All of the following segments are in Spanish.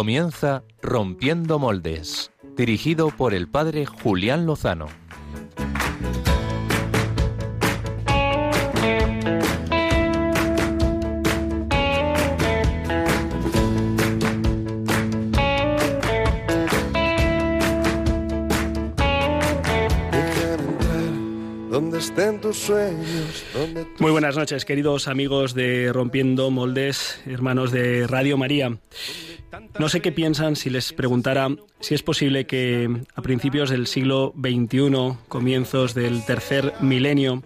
Comienza Rompiendo Moldes, dirigido por el padre Julián Lozano. Muy buenas noches, queridos amigos de Rompiendo Moldes, hermanos de Radio María. No sé qué piensan si les preguntara si es posible que a principios del siglo XXI, comienzos del tercer milenio,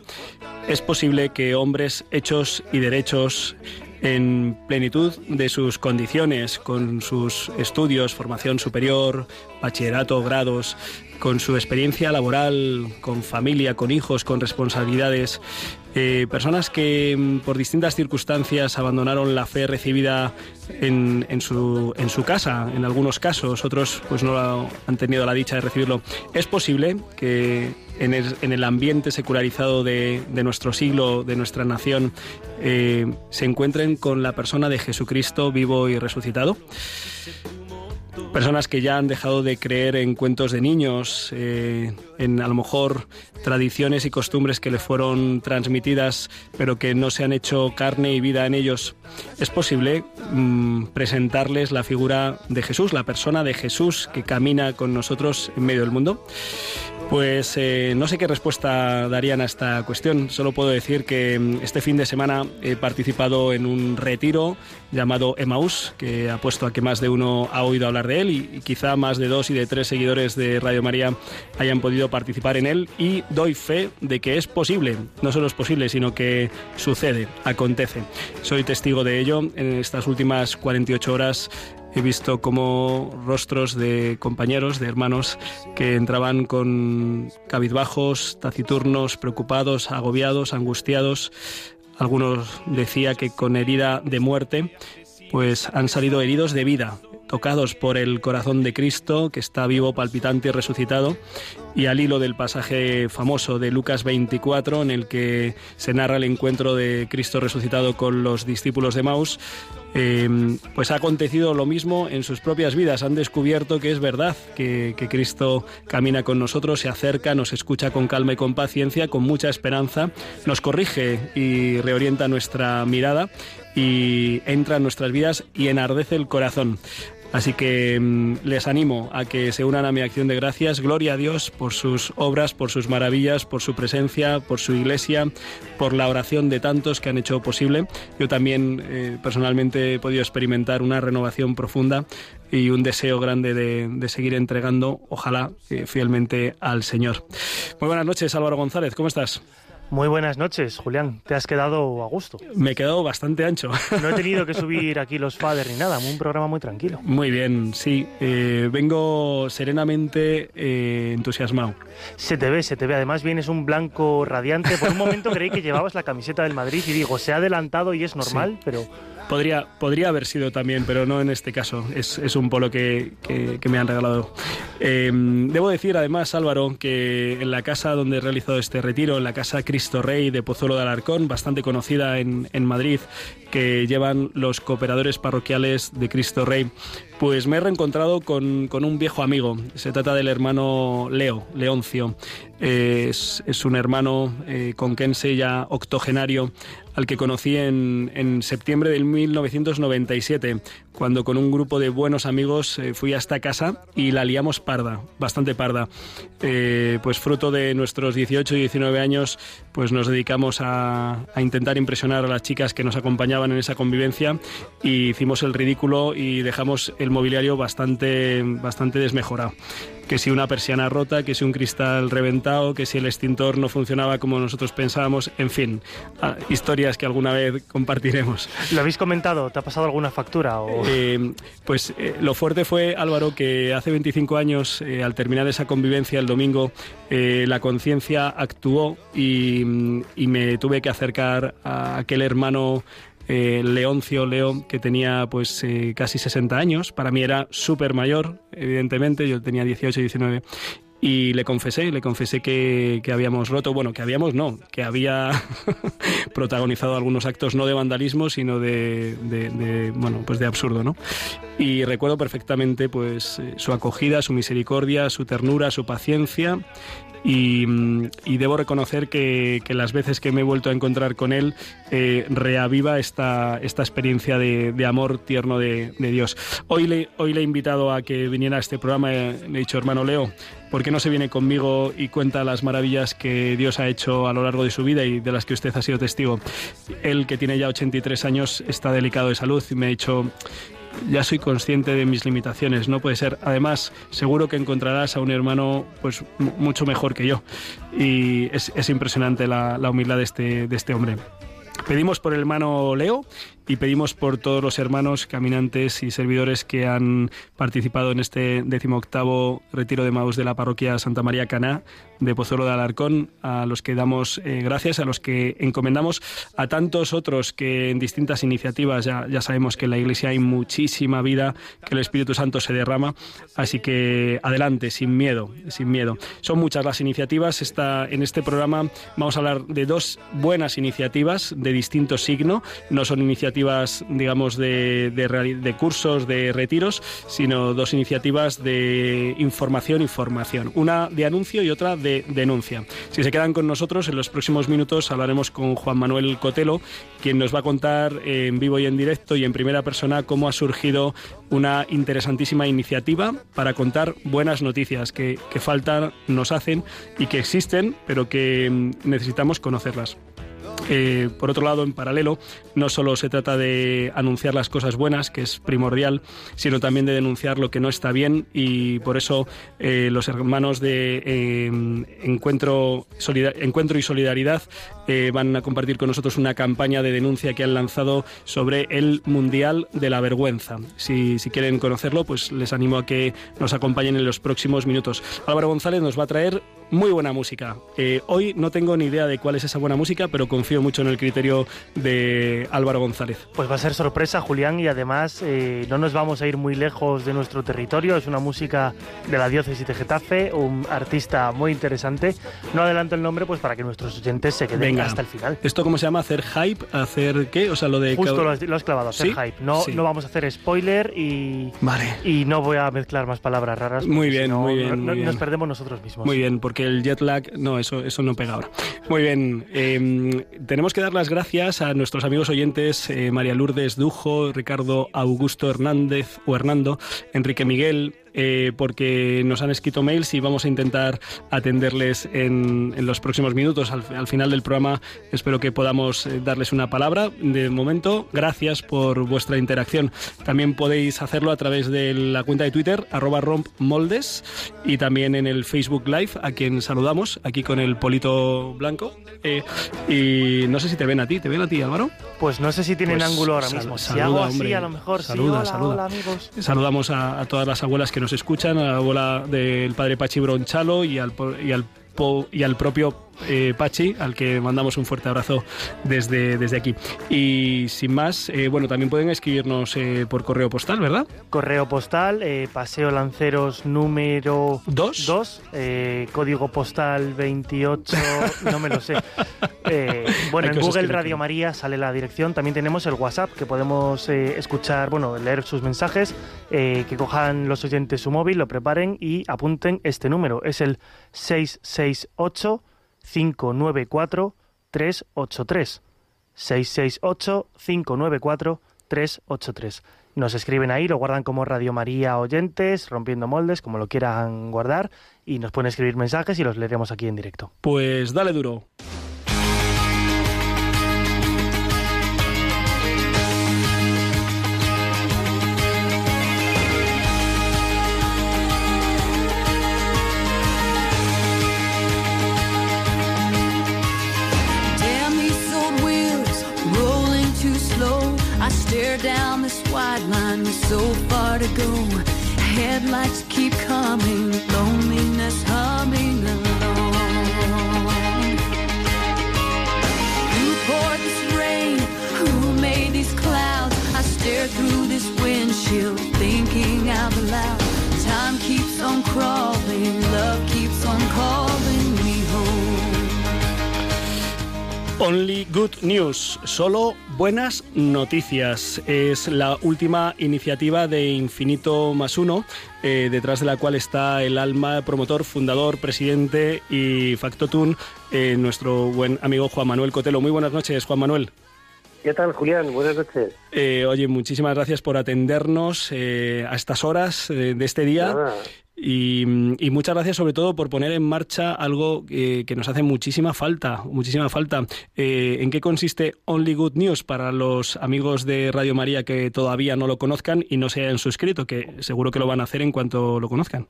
es posible que hombres hechos y derechos en plenitud de sus condiciones, con sus estudios, formación superior, bachillerato, grados, con su experiencia laboral, con familia, con hijos, con responsabilidades, eh, personas que mm, por distintas circunstancias abandonaron la fe recibida en, su, casa, en algunos casos, otros pues no han tenido la dicha de recibirlo. Es posible que en el, ambiente secularizado de, nuestro siglo, de nuestra nación, eh, se encuentren con la persona de Jesucristo vivo y resucitado personas que ya han dejado de creer en cuentos de niños, eh, en a lo mejor tradiciones y costumbres que le fueron transmitidas, pero que no se han hecho carne y vida en ellos. Es posible mm, presentarles la figura de Jesús, la persona de Jesús que camina con nosotros en medio del mundo. Pues eh, no sé qué respuesta darían a esta cuestión. Solo puedo decir que mm, este fin de semana he participado en un retiro llamado Emaús, que ha puesto a que más de uno ha oído hablar de él y, quizá más de dos y de tres seguidores de Radio María hayan podido participar en él y doy fe de que es posible. No solo es posible, sino que sucede, acontece. Soy testigo de ello en estas últimas 48 horas he visto como rostros de compañeros, de hermanos que entraban con cabizbajos, taciturnos, preocupados, agobiados, angustiados. Algunos decía que con herida de muerte, pues han salido heridos de vida, tocados por el corazón de Cristo, que está vivo, palpitante y resucitado, y al hilo del pasaje famoso de Lucas 24, en el que se narra el encuentro de Cristo resucitado con los discípulos de Maus, eh, pues ha acontecido lo mismo en sus propias vidas. Han descubierto que es verdad, que, Cristo camina con nosotros, se acerca, nos escucha con calma y con paciencia, con mucha esperanza, nos corrige y reorienta nuestra mirada y entra en nuestras vidas y enardece el corazón. Así que mm, les animo a que se unan a mi acción de gracias. Gloria a Dios por sus obras, por sus maravillas, por su presencia, por su iglesia, por la oración de tantos que han hecho posible. Yo también eh, personalmente he podido experimentar una renovación profunda y un deseo grande de, seguir entregando, ojalá, eh, fielmente al Señor. Muy buenas noches, Álvaro González, ¿cómo estás? Muy buenas noches, Julián. ¿Te has quedado a gusto? Me he quedado bastante ancho. No he tenido que subir aquí los faders ni nada, un programa muy tranquilo. Muy bien, sí. Eh, vengo serenamente eh, entusiasmado. Se te ve, se te ve. Además vienes un blanco radiante. Por un momento creí que llevabas la camiseta del Madrid y digo, se ha adelantado y es normal, pero... Podría, podría haber sido también, pero no en este caso. Es, es un polo que, que, me han regalado. Em, debo decir, además, Álvaro, que en la casa donde he realizado este retiro, en la casa Cristo Rey de Pozuelo de Alarcón, bastante conocida en, en Madrid, que llevan los cooperadores parroquiales de Cristo Rey, pues me he reencontrado con, con un viejo amigo. Se trata del hermano Leo, Leoncio. Es, un hermano eh, conquense ya octogenario al que conocí en, en, septiembre del 1997, cuando con un grupo de buenos amigos eh, fui a esta casa y la liamos parda, bastante parda. Eh, pues fruto de nuestros 18 y 19 años, pues nos dedicamos a, a, intentar impresionar a las chicas que nos acompañaban en esa convivencia y hicimos el ridículo y dejamos el mobiliario bastante, bastante desmejorado que si una persiana rota, que si un cristal reventado, que si el extintor no funcionaba como nosotros pensábamos, en fin, ah, historias que alguna vez compartiremos. ¿Lo habéis comentado? ¿Te ha pasado alguna factura? Eh, pues eh, lo fuerte fue, Álvaro, que hace 25 años, eh, al terminar esa convivencia el domingo, la conciencia actuó y, y me tuve que acercar a aquel hermano eh, Leoncio Leo, que tenía pues eh, casi 60 años. Para mí era súper mayor, evidentemente, yo tenía 18, 19. Y le confesé, le confesé que, que habíamos roto, bueno, que habíamos no, que había protagonizado algunos actos no de vandalismo, sino de, de, bueno, pues de absurdo, ¿no? Y recuerdo perfectamente pues eh, su acogida, su misericordia, su ternura, su paciencia Mm, y, debo reconocer que, las veces que me he vuelto a encontrar con él eh, reaviva esta, esta experiencia de, amor tierno de, Dios. Hoy le, hoy le he invitado a que viniera a este programa, le he dicho, hermano Leo, ¿por qué no se viene conmigo y cuenta las maravillas que Dios ha hecho a lo largo de su vida y de las que usted ha sido testigo? Él, que tiene ya 83 años, está delicado de salud y me ha dicho, ya soy consciente de mis limitaciones, no puede ser. Además, seguro que encontrarás a un hermano pues mucho mejor que yo. Y es, impresionante la, la humildad de este, de este hombre. Pedimos por el hermano Leo y pedimos por todos los hermanos, caminantes y servidores que han participado en este decimoctavo retiro de Maus de la parroquia Santa María Caná de Pozuelo de Alarcón, a los que damos eh, gracias, a los que encomendamos, a tantos otros que en distintas iniciativas, ya, ya sabemos que en la Iglesia hay muchísima vida, que el Espíritu Santo se derrama, así que adelante, sin miedo, sin miedo. Son muchas las iniciativas, está, en este programa vamos a hablar de dos buenas iniciativas de distinto signo, no son iniciativas, digamos, de, cursos, de retiros, sino dos iniciativas de información y formación, una de anuncio y otra de denuncia. Si se quedan con nosotros, en los próximos minutos hablaremos con Juan Manuel Cotelo, quien nos va a contar en vivo y en directo y en primera persona cómo ha surgido una interesantísima iniciativa para contar buenas noticias que, que falta nos hacen y que existen, pero que mm, necesitamos conocerlas. Eh, por otro lado, en paralelo, no solo se trata de anunciar las cosas buenas, que es primordial, sino también de denunciar lo que no está bien y por eso eh, los hermanos de eh, Encuentro, Encuentro y Solidaridad van a compartir con nosotros una campaña de denuncia que han lanzado sobre el Mundial de la Vergüenza. Si, si quieren conocerlo, pues les animo a que nos acompañen en los próximos minutos. Álvaro González nos va a traer muy buena música. Eh, hoy no tengo ni idea de cuál es esa buena música, pero confío mucho en el criterio de Álvaro González. Pues va a ser sorpresa, Julián, y además eh, no nos vamos a ir muy lejos de nuestro territorio. Es una música de la diócesis de Getafe, un artista muy interesante. No adelanto el nombre, pues para que nuestros oyentes se queden hasta el final. ¿Esto cómo se llama? ¿Hacer hype? ¿Hacer qué? O sea, lo de... Justo lo has, clavado, hacer hype. No, no vamos a hacer spoiler y... Vale. Y no voy a mezclar más palabras raras. Muy bien, muy bien. Nos perdemos nosotros mismos. Muy bien, porque el jet lag, no, eso, eso no pega ahora. Muy bien, em, tenemos que dar las gracias a nuestros amigos oyentes eh, María Lourdes Dujo, Ricardo Augusto Hernández o Hernando, Enrique Miguel, eh, porque nos han escrito mails y vamos a intentar atenderles en, los próximos minutos. Al, final del programa espero que podamos eh, darles una palabra. De momento, gracias por vuestra interacción. También podéis hacerlo a través de la cuenta de Twitter, arroba rompmoldes, y también en el Facebook Live, a quien saludamos, aquí con el polito blanco. Eh, y no sé si te ven a ti, ¿te ven a ti, Álvaro? Pues no sé si tienen pues ángulo ahora mismo. Saluda, si hago a lo mejor saluda, saluda. amigos. Saludamos a, a todas las abuelas que nos escuchan, a la abuela del padre Pachi Bronchalo y al, y al, y al propio eh, Pachi, al que mandamos un fuerte abrazo desde, desde aquí. Y sin más, eh, bueno, también pueden escribirnos eh, por correo postal, ¿verdad? Correo postal, Paseo Lanceros número 2, código postal 28, no me lo sé. bueno, en Google Radio María sale la dirección. También tenemos el WhatsApp, que podemos escuchar, bueno, leer sus mensajes, que cojan los oyentes su móvil, lo preparen y apunten este número. Es el 668 594 383. 668 594 383. Nos escriben ahí, lo guardan como Radio María Oyentes, rompiendo moldes, como lo quieran guardar, y nos pueden escribir mensajes y los leeremos aquí en directo. Pues dale duro. So far to go. Headlights keep coming, loneliness humming Only Good News, solo buenas noticias. Es la última iniciativa de Infinito más uno, eh, detrás de la cual está el alma, promotor, fundador, presidente y factotum, eh, nuestro buen amigo Juan Manuel Cotelo. Muy buenas noches, Juan Manuel. ¿Qué tal, Julián? Buenas noches. Eh, oye, muchísimas gracias por atendernos a estas horas de este día. Y, muchas gracias sobre todo por poner en marcha algo que nos hace muchísima falta, muchísima falta. Eh, ¿En qué consiste Only Good News para los amigos de Radio María que todavía no lo conozcan y no se hayan suscrito, que seguro que lo van a hacer en cuanto lo conozcan?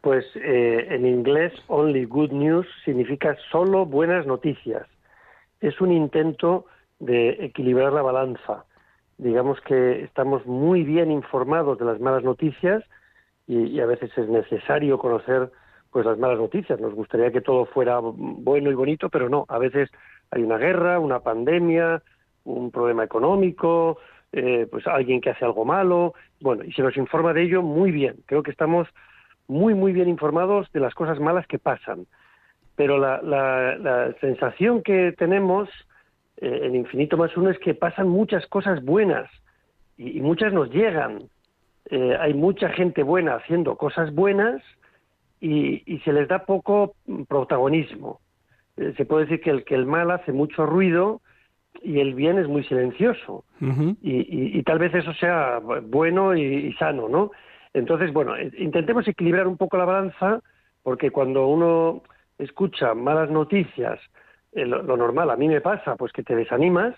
Pues eh, en inglés Only Good News significa solo buenas noticias. Es un intento de equilibrar la balanza. Digamos que estamos muy bien informados de las malas noticias, y, a veces es necesario conocer pues las malas noticias. Nos gustaría que todo fuera bueno y bonito, pero no. A veces hay una guerra, una pandemia, un problema económico, eh, pues alguien que hace algo malo. Bueno, y se nos informa de ello muy bien. Creo que estamos muy, muy bien informados de las cosas malas que pasan. Pero la, la, sensación que tenemos eh, en Infinito más uno es que pasan muchas cosas buenas y muchas nos llegan eh, hay mucha gente buena haciendo cosas buenas y, se les da poco protagonismo. Eh, se puede decir que el, que el mal hace mucho ruido y el bien es muy silencioso. y, tal vez eso sea bueno y, sano, ¿no? Entonces, bueno, eh, intentemos equilibrar un poco la balanza porque cuando uno escucha malas noticias, lo, lo normal a mí me pasa, pues que te desanimas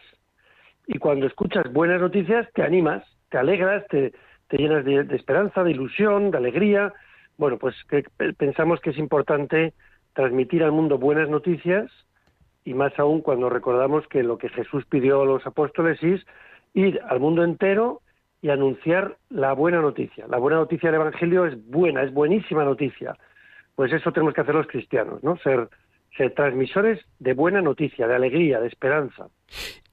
y cuando escuchas buenas noticias te animas, te alegras, te, te llenas de, esperanza, de ilusión, de alegría. Bueno, pues pensamos que es importante transmitir al mundo buenas noticias y más aún cuando recordamos que lo que Jesús pidió a los apóstoles es ir al mundo entero y anunciar la buena noticia. La buena noticia del Evangelio es buena, es buenísima noticia. Pues eso tenemos que hacer los cristianos, ¿no? Ser ser transmisores de buena noticia, de alegría, de esperanza.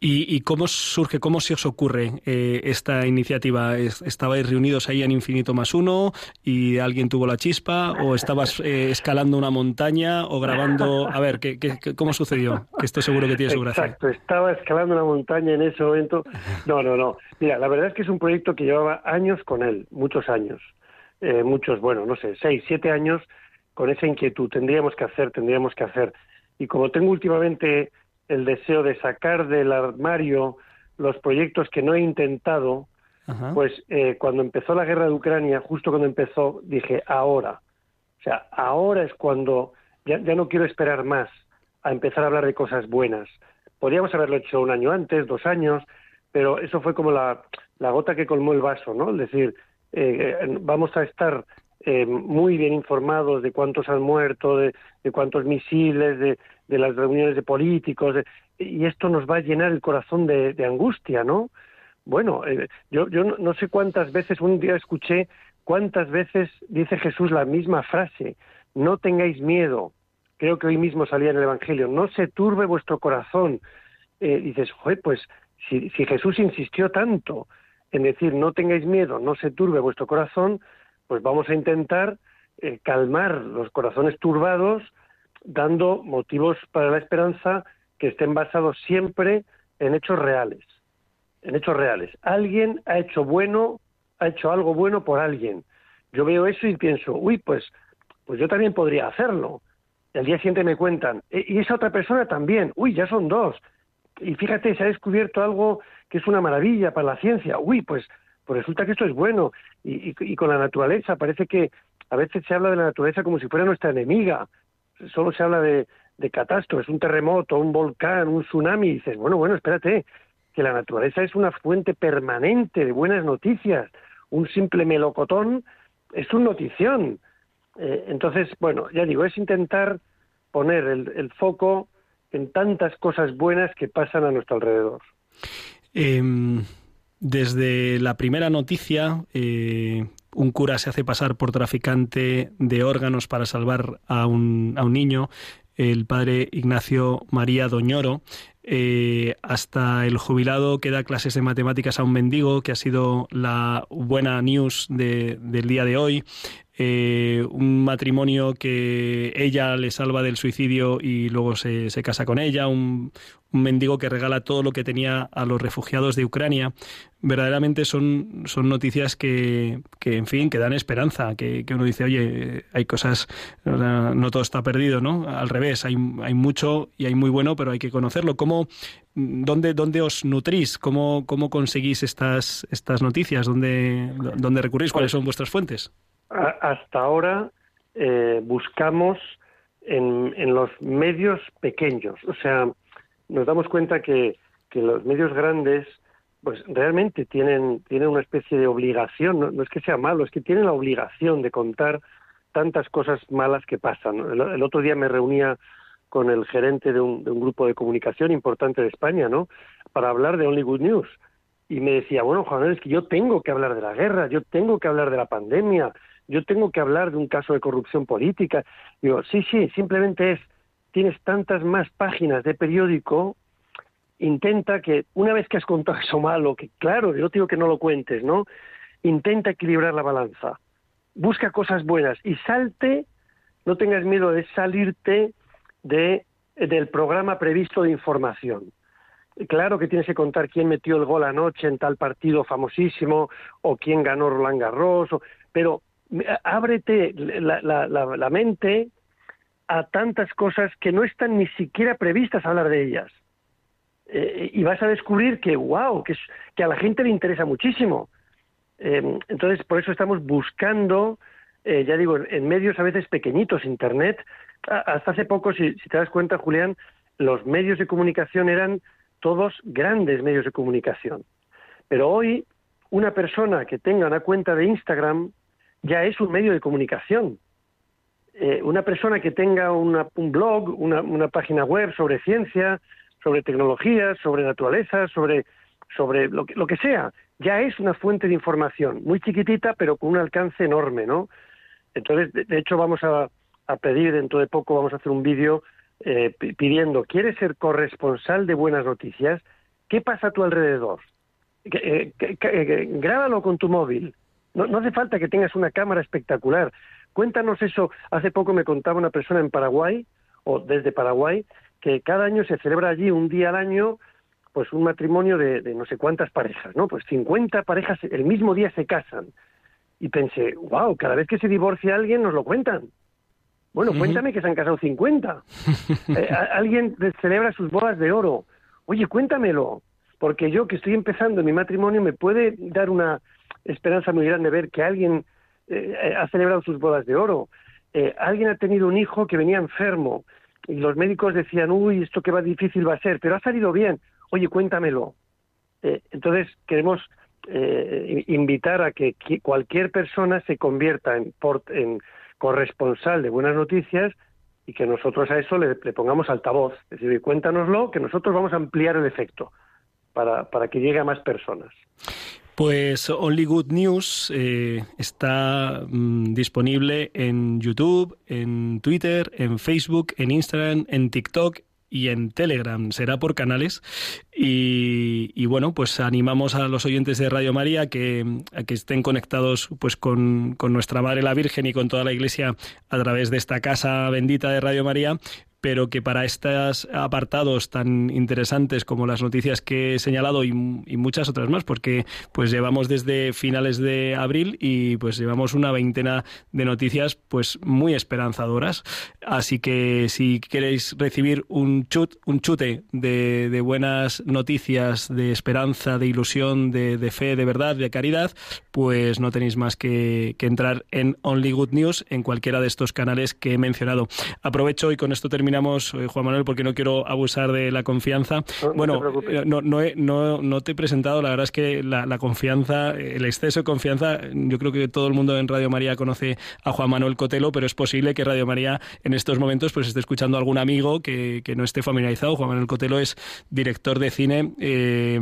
¿Y, cómo surge, cómo se os ocurre eh, esta iniciativa? ¿Estabais reunidos ahí en Infinito más uno y alguien tuvo la chispa? ¿O estabas eh, escalando una montaña o grabando? A ver, ¿qué, cómo sucedió? Que esto seguro que tiene su gracia. Exacto, estaba escalando una montaña en ese momento. No, no, no. Mira, la verdad es que es un proyecto que llevaba años con él, muchos años. Eh, muchos, bueno, no sé, seis, siete años con esa inquietud, tendríamos que hacer, tendríamos que hacer. Y como tengo últimamente el deseo de sacar del armario los proyectos que no he intentado, pues eh, cuando empezó la guerra de Ucrania, justo cuando empezó, dije, ahora. O sea, ahora es cuando ya, no quiero esperar más a empezar a hablar de cosas buenas. Podríamos haberlo hecho un año antes, dos años, pero eso fue como la, la gota que colmó el vaso, ¿no? Es decir, eh, eh, vamos a estar eh, muy bien informados de cuántos han muerto, de, cuántos misiles, de, las reuniones de políticos, y esto nos va a llenar el corazón de, angustia, ¿no? Bueno, eh, yo, yo no, sé cuántas veces, un día escuché cuántas veces dice Jesús la misma frase, no tengáis miedo, creo que hoy mismo salía en el Evangelio, no se turbe vuestro corazón. Eh, dices, pues si, si Jesús insistió tanto en decir no tengáis miedo, no se turbe vuestro corazón, pues vamos a intentar eh, calmar los corazones turbados dando motivos para la esperanza que estén basados siempre en hechos reales, en hechos reales. Alguien ha hecho bueno, ha hecho algo bueno por alguien. Yo veo eso y pienso, uy, pues, pues yo también podría hacerlo. Al día siguiente me cuentan, e, y esa otra persona también, uy, ya son dos. Y fíjate, se ha descubierto algo que es una maravilla para la ciencia, uy, pues pues resulta que esto es bueno. Y, con la naturaleza, parece que a veces se habla de la naturaleza como si fuera nuestra enemiga. Solo se habla de, catástrofes, un terremoto, un volcán, un tsunami. Y dices, bueno, bueno, espérate, que la naturaleza es una fuente permanente de buenas noticias. Un simple melocotón es una notición. Eh, entonces, bueno, ya digo, es intentar poner el, foco en tantas cosas buenas que pasan a nuestro alrededor. Em, desde la primera noticia, eh, un cura se hace pasar por traficante de órganos para salvar a un, a un niño, el padre Ignacio María Doñoro, eh, hasta el jubilado que da clases de matemáticas a un mendigo, que ha sido la buena news del día de hoy. Eh, un matrimonio que ella le salva del suicidio y luego se, se casa con ella, un, un mendigo que regala todo lo que tenía a los refugiados de Ucrania. Verdaderamente son, son noticias que, que, en fin, que dan esperanza, que, uno dice, oye, hay cosas, no todo está perdido, ¿no? Al revés, hay, hay mucho y hay muy bueno, pero hay que conocerlo. ¿Cómo, dónde, dónde os nutrís? ¿Cómo, cómo conseguís estas, estas noticias? ¿Dónde, ¿Dónde recurrís? ¿Cuáles son vuestras fuentes? Hasta ahora eh, buscamos en, en los medios pequeños, o sea, nos damos cuenta que, que los medios grandes pues realmente tienen, tienen una especie de obligación, no, es que sea malo, es que tienen la obligación de contar tantas cosas malas que pasan. El, otro día me reunía con el gerente de un, de un, grupo de comunicación importante de España, ¿no? Para hablar de Only Good News. Y me decía, bueno, Juan, es que yo tengo que hablar de la guerra, yo tengo que hablar de la pandemia, yo tengo que hablar de un caso de corrupción política. Digo, sí, sí, simplemente es tienes tantas más páginas de periódico, intenta que, una vez que has contado eso malo, que claro, yo digo que no lo cuentes, ¿no? Intenta equilibrar la balanza. Busca cosas buenas y salte, no tengas miedo de salirte de, del programa previsto de información. Claro que tienes que contar quién metió el gol anoche en tal partido famosísimo o quién ganó Roland Garros, pero ábrete la, mente a tantas cosas que no están ni siquiera previstas hablar de ellas. Eh, y vas a descubrir que, wow, que, que a la gente le interesa muchísimo. Eh, entonces, por eso estamos buscando, eh, ya digo, en, medios a veces pequeñitos, Internet. hasta hace poco, si, si, te das cuenta, Julián, los medios de comunicación eran todos grandes medios de comunicación. Pero hoy, una persona que tenga una cuenta de Instagram ya es un medio de comunicación. Eh, una persona que tenga un blog, una, página web sobre ciencia, sobre tecnología, sobre naturaleza, sobre, sobre lo, que, lo que sea, ya es una fuente de información, muy chiquitita, pero con un alcance enorme, ¿no? Entonces, de, hecho, vamos a, pedir, dentro de poco vamos a hacer un vídeo eh, pidiendo, ¿quieres ser corresponsal de buenas noticias? ¿Qué pasa a tu alrededor? Eh, grábalo con tu móvil. No, no hace falta que tengas una cámara espectacular. Cuéntanos eso. Hace poco me contaba una persona en Paraguay, o desde Paraguay, que cada año se celebra allí un día al año pues un matrimonio de, no sé cuántas parejas, ¿no? Pues 50 parejas el mismo día se casan. Y pensé, wow, cada vez que se divorcia alguien nos lo cuentan. Bueno, cuéntame que se han casado 50. Eh, alguien celebra sus bodas de oro. Oye, cuéntamelo. Porque yo que estoy empezando mi matrimonio me puede dar una esperanza muy grande ver que alguien eh, ha celebrado sus bodas de oro. Eh, alguien ha tenido un hijo que venía enfermo y los médicos decían, uy, esto que va difícil va a ser, pero ha salido bien. Oye, cuéntamelo. Eh, entonces, queremos invitar a que, cualquier persona se convierta en, en corresponsal de buenas noticias y que nosotros a eso le, pongamos altavoz. Es decir, cuéntanoslo, que nosotros vamos a ampliar el efecto para, para que llegue a más personas. Pues Only Good News eh, está mm, disponible en YouTube, en Twitter, en Facebook, en Instagram, en TikTok y en Telegram. Será por canales. Y, bueno, pues animamos a los oyentes de Radio María que, a que estén conectados pues con, con, nuestra Madre la Virgen y con toda la Iglesia a través de esta casa bendita de Radio María pero que para estos apartados tan interesantes como las noticias que he señalado y, muchas otras más, porque pues llevamos desde finales de abril y pues llevamos una veintena de noticias pues muy esperanzadoras. Así que si queréis recibir un chut, un chute de, de buenas noticias, de esperanza, de ilusión, de, de, fe, de verdad, de caridad, pues no tenéis más que, que entrar en Only Good News en cualquiera de estos canales que he mencionado. Aprovecho y con esto terminamos, eh, Juan Manuel, porque no quiero abusar de la confianza. bueno, eh, no, no, no, no, te he presentado, la verdad es que la, confianza, el exceso de confianza, yo creo que todo el mundo en Radio María conoce a Juan Manuel Cotelo, pero es posible que Radio María en estos momentos pues esté escuchando a algún amigo que, que no esté familiarizado. Juan Manuel Cotelo es director de cine, eh,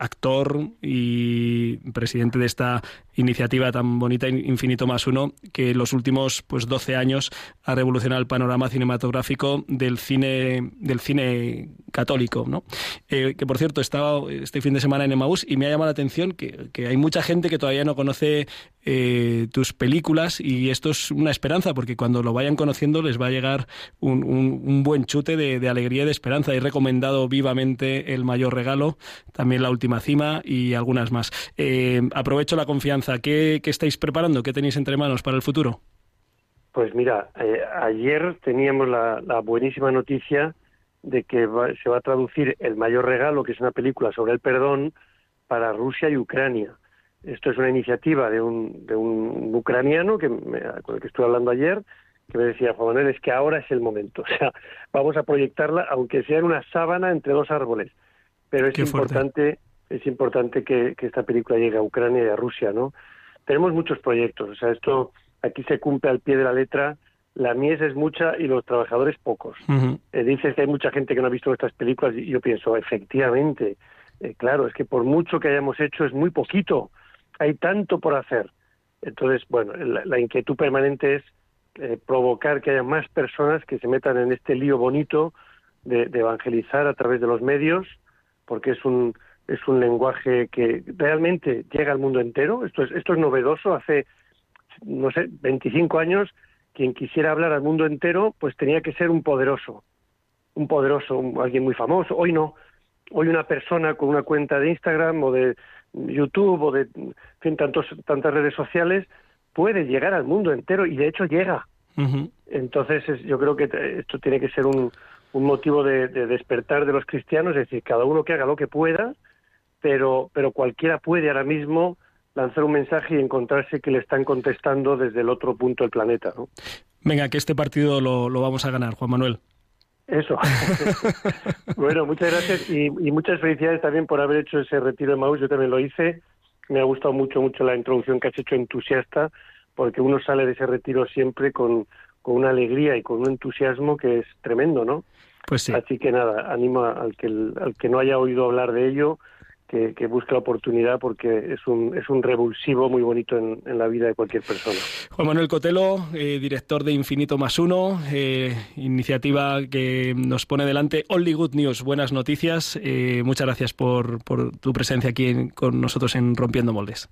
actor y presidente de esta iniciativa tan bonita, Infinito más uno, que en los últimos pues 12 años ha revolucionado el panorama cinematográfico del cine, del cine católico, ¿no? Eh, que por cierto, estaba este fin de semana en Emaús y me ha llamado la atención que, hay mucha gente que todavía no conoce eh, tus películas y esto es una esperanza porque cuando lo vayan conociendo les va a llegar un, buen chute de, alegría y de esperanza. He recomendado vivamente El Mayor Regalo, también La Última Cima y algunas más. Eh, aprovecho la confianza. ¿Qué, estáis preparando? ¿Qué tenéis entre manos para el futuro? Pues mira, ayer teníamos la, la buenísima noticia de que se va a traducir El Mayor Regalo, que es una película sobre el perdón, para Rusia y Ucrania. Esto es una iniciativa de un, de un ucraniano que con el que estuve hablando ayer, que me decía, Juan Manuel, es que ahora es el momento. O sea, vamos a proyectarla, aunque sea en una sábana entre dos árboles. Pero es importante, es importante que, que, esta película llegue a Ucrania y a Rusia, ¿no? Tenemos muchos proyectos. O sea, esto aquí se cumple al pie de la letra la mies es mucha y los trabajadores pocos. Eh, dices que hay mucha gente que no ha visto estas películas y yo pienso, efectivamente, eh, claro, es que por mucho que hayamos hecho es muy poquito, hay tanto por hacer. Entonces, bueno, la, inquietud permanente es eh, provocar que haya más personas que se metan en este lío bonito de, evangelizar a través de los medios, porque es un es un lenguaje que realmente llega al mundo entero. Esto es esto es novedoso. Hace no sé 25 años quien quisiera hablar al mundo entero, pues tenía que ser un poderoso, un poderoso, alguien muy famoso. Hoy no. Hoy una persona con una cuenta de Instagram o de YouTube o de en tantos, tantas redes sociales puede llegar al mundo entero y de hecho llega. Entonces yo creo que esto tiene que ser un, un motivo de, de, despertar de los cristianos, es decir, cada uno que haga lo que pueda, pero, pero cualquiera puede ahora mismo lanzar un mensaje y encontrarse que le están contestando desde el otro punto del planeta. ¿no? Venga, que este partido lo, vamos a ganar, Juan Manuel. Eso. bueno, muchas gracias y, muchas felicidades también por haber hecho ese retiro de Maús. Yo también lo hice. Me ha gustado mucho, mucho la introducción que has hecho entusiasta, porque uno sale de ese retiro siempre con, con una alegría y con un entusiasmo que es tremendo, ¿no? Pues sí. Así que nada, animo al que, al que no haya oído hablar de ello que, busque la oportunidad porque es un, es un revulsivo muy bonito en, la vida de cualquier persona. Juan Manuel Cotelo, eh, director de Infinito Más Uno, eh, iniciativa que nos pone delante Only Good News, buenas noticias. Eh, muchas gracias por, por, tu presencia aquí con nosotros en Rompiendo Moldes.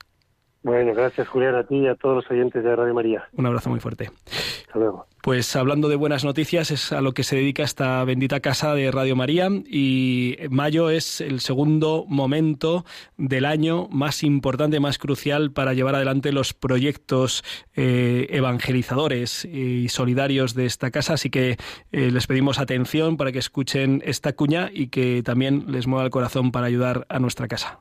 Bueno, gracias Julián, a ti y a todos los oyentes de Radio María. Un abrazo muy fuerte. Hasta luego. Pues hablando de buenas noticias, es a lo que se dedica esta bendita casa de Radio María y mayo es el segundo momento del año más importante, más crucial para llevar adelante los proyectos eh, evangelizadores y solidarios de esta casa, así que eh, les pedimos atención para que escuchen esta cuña y que también les mueva el corazón para ayudar a nuestra casa.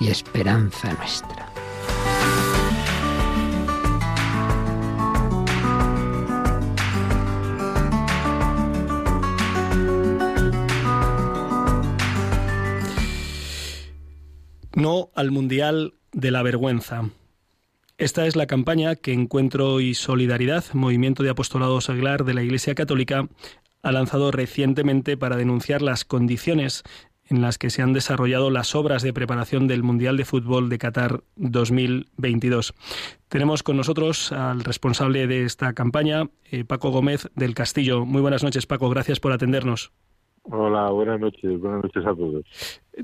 y esperanza nuestra. No al Mundial de la Vergüenza. Esta es la campaña que Encuentro y Solidaridad, Movimiento de Apostolado Seglar de la Iglesia Católica, ha lanzado recientemente para denunciar las condiciones en las que se han desarrollado las obras de preparación del Mundial de Fútbol de Qatar 2022. Tenemos con nosotros al responsable de esta campaña, eh, Paco Gómez del Castillo. Muy buenas noches, Paco. Gracias por atendernos. Hola, buenas noches, buenas noches a todos.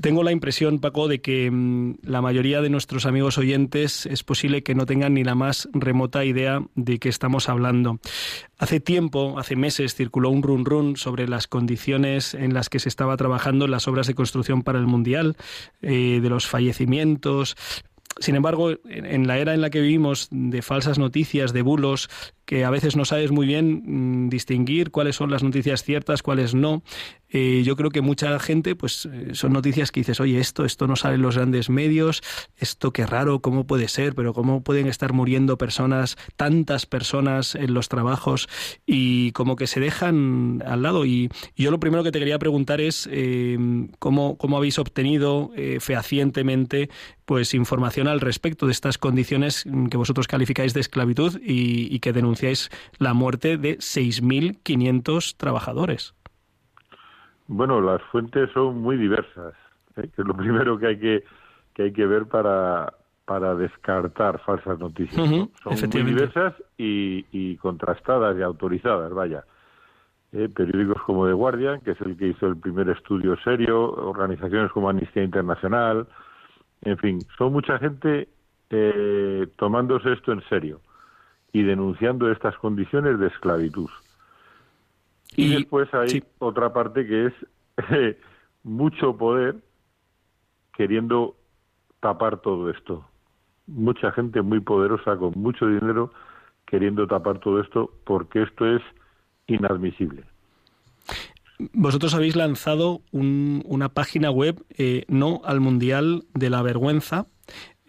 Tengo la impresión, Paco, de que mm, la mayoría de nuestros amigos oyentes es posible que no tengan ni la más remota idea de qué estamos hablando. Hace tiempo, hace meses, circuló un run run sobre las condiciones en las que se estaba trabajando las obras de construcción para el Mundial, eh, de los fallecimientos, sin embargo, en la era en la que vivimos de falsas noticias, de bulos, que a veces no sabes muy bien mm, distinguir cuáles son las noticias ciertas, cuáles no, eh, yo creo que mucha gente, pues eh, son noticias que dices, oye, esto, esto no sale en los grandes medios, esto qué raro, ¿cómo puede ser? Pero ¿cómo pueden estar muriendo personas, tantas personas en los trabajos y como que se dejan al lado? Y, yo lo primero que te quería preguntar es eh, ¿cómo, ¿cómo, habéis obtenido fehacientemente pues información al respecto de estas condiciones que vosotros calificáis de esclavitud y, y que denunciáis la muerte de 6.500 trabajadores. Bueno, las fuentes son muy diversas, ¿eh? que es lo primero que hay que, que hay que ver para, para descartar falsas noticias. Son muy diversas y, y, contrastadas y autorizadas, vaya. ¿Eh? periódicos como The Guardian, que es el que hizo el primer estudio serio, organizaciones como Amnistía Internacional, en fin, son mucha gente eh, tomándose esto en serio y denunciando estas condiciones de esclavitud. Y, después hay otra parte que es eh, mucho poder queriendo tapar todo esto. Mucha gente muy poderosa con mucho dinero queriendo tapar todo esto porque esto es inadmisible. Vosotros habéis lanzado una página web, eh, no al Mundial de la Vergüenza,